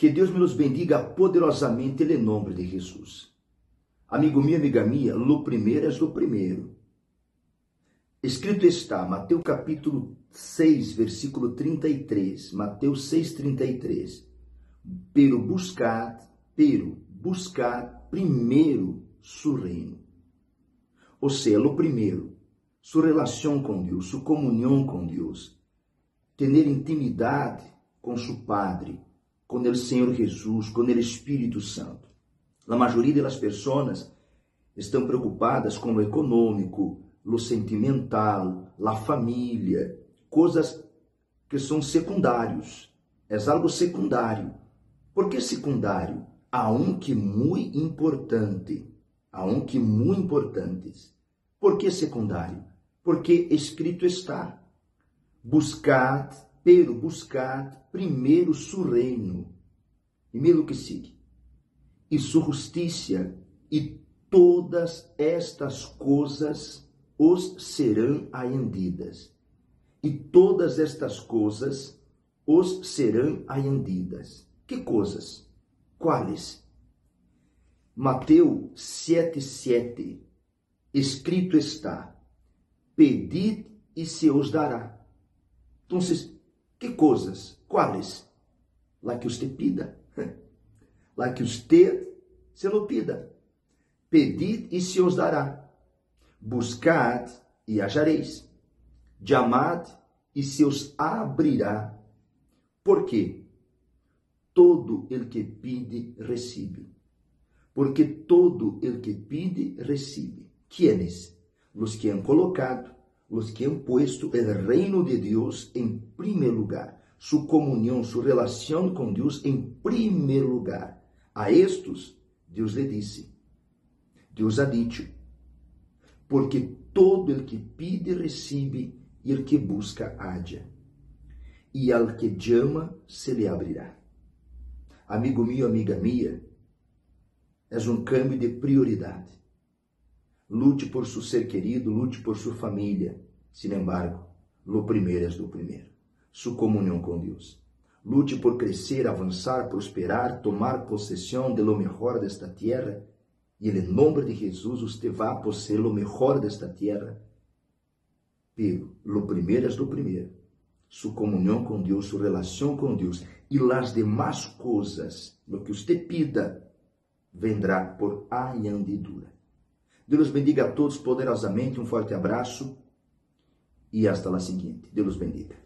Que Deus me los bendiga poderosamente em nome de Jesus. Amigo meu, amiga minha, lo primeiro é do primeiro. Escrito está, Mateus capítulo 6, versículo 33. Mateus 6, 33. Pero buscar, pero buscar primeiro su reino. Ou seja, o primeiro, sua relação com Deus, sua comunhão com Deus, ter intimidade com seu Padre, com o Senhor Jesus, com o Espírito Santo. A maioria das pessoas estão preocupadas com o econômico, o sentimental, a família, coisas que são secundários. É algo secundário. Por que secundário? Há um que muito importante. Há um que muito importantes. Por que secundário? Porque escrito está: buscad pero buscad primeiro su reino. E mira o que sigue. E sua justiça, e todas estas coisas os serão añadidas. E todas estas coisas os serão añadidas. Que coisas? Quais? Mateus 7,7 Escrito está: Pedid e se os dará. Então, que coisas? Quais? Lá que usted pida. Lá que usted se lo pida. Pedid e se os dará. Buscad e achareis. Chamad e se os abrirá. Por quê? Todo el que pide, recebe. Porque todo el que pide, recebe. Quienes? Los que han colocado os que han puesto o reino de Deus em primeiro lugar, sua comunhão, sua relação com Deus em primeiro lugar. A estes, Deus lhe disse, Deus ha dicho, porque todo el que pide recebe e el que busca halla, e al que chama se lhe abrirá. Amigo meu, amiga minha, é um câmbio de prioridade. Lute por seu ser querido, lute por sua família. Sin embargo, lo primeiro é do primeiro. Sua comunhão com Deus. Lute por crescer, avançar, prosperar, tomar possessão de lo mejor desta terra. E em nome de Jesus, você vai possuir lo mejor desta terra. Pero, lo primeiro é do primeiro. Sua comunhão com Deus, sua relação com Deus. E as demais coisas, lo que você pida, vendrá por añadidura. Deus bendiga a todos poderosamente. Um forte abraço e hasta la seguinte. Deus bendiga.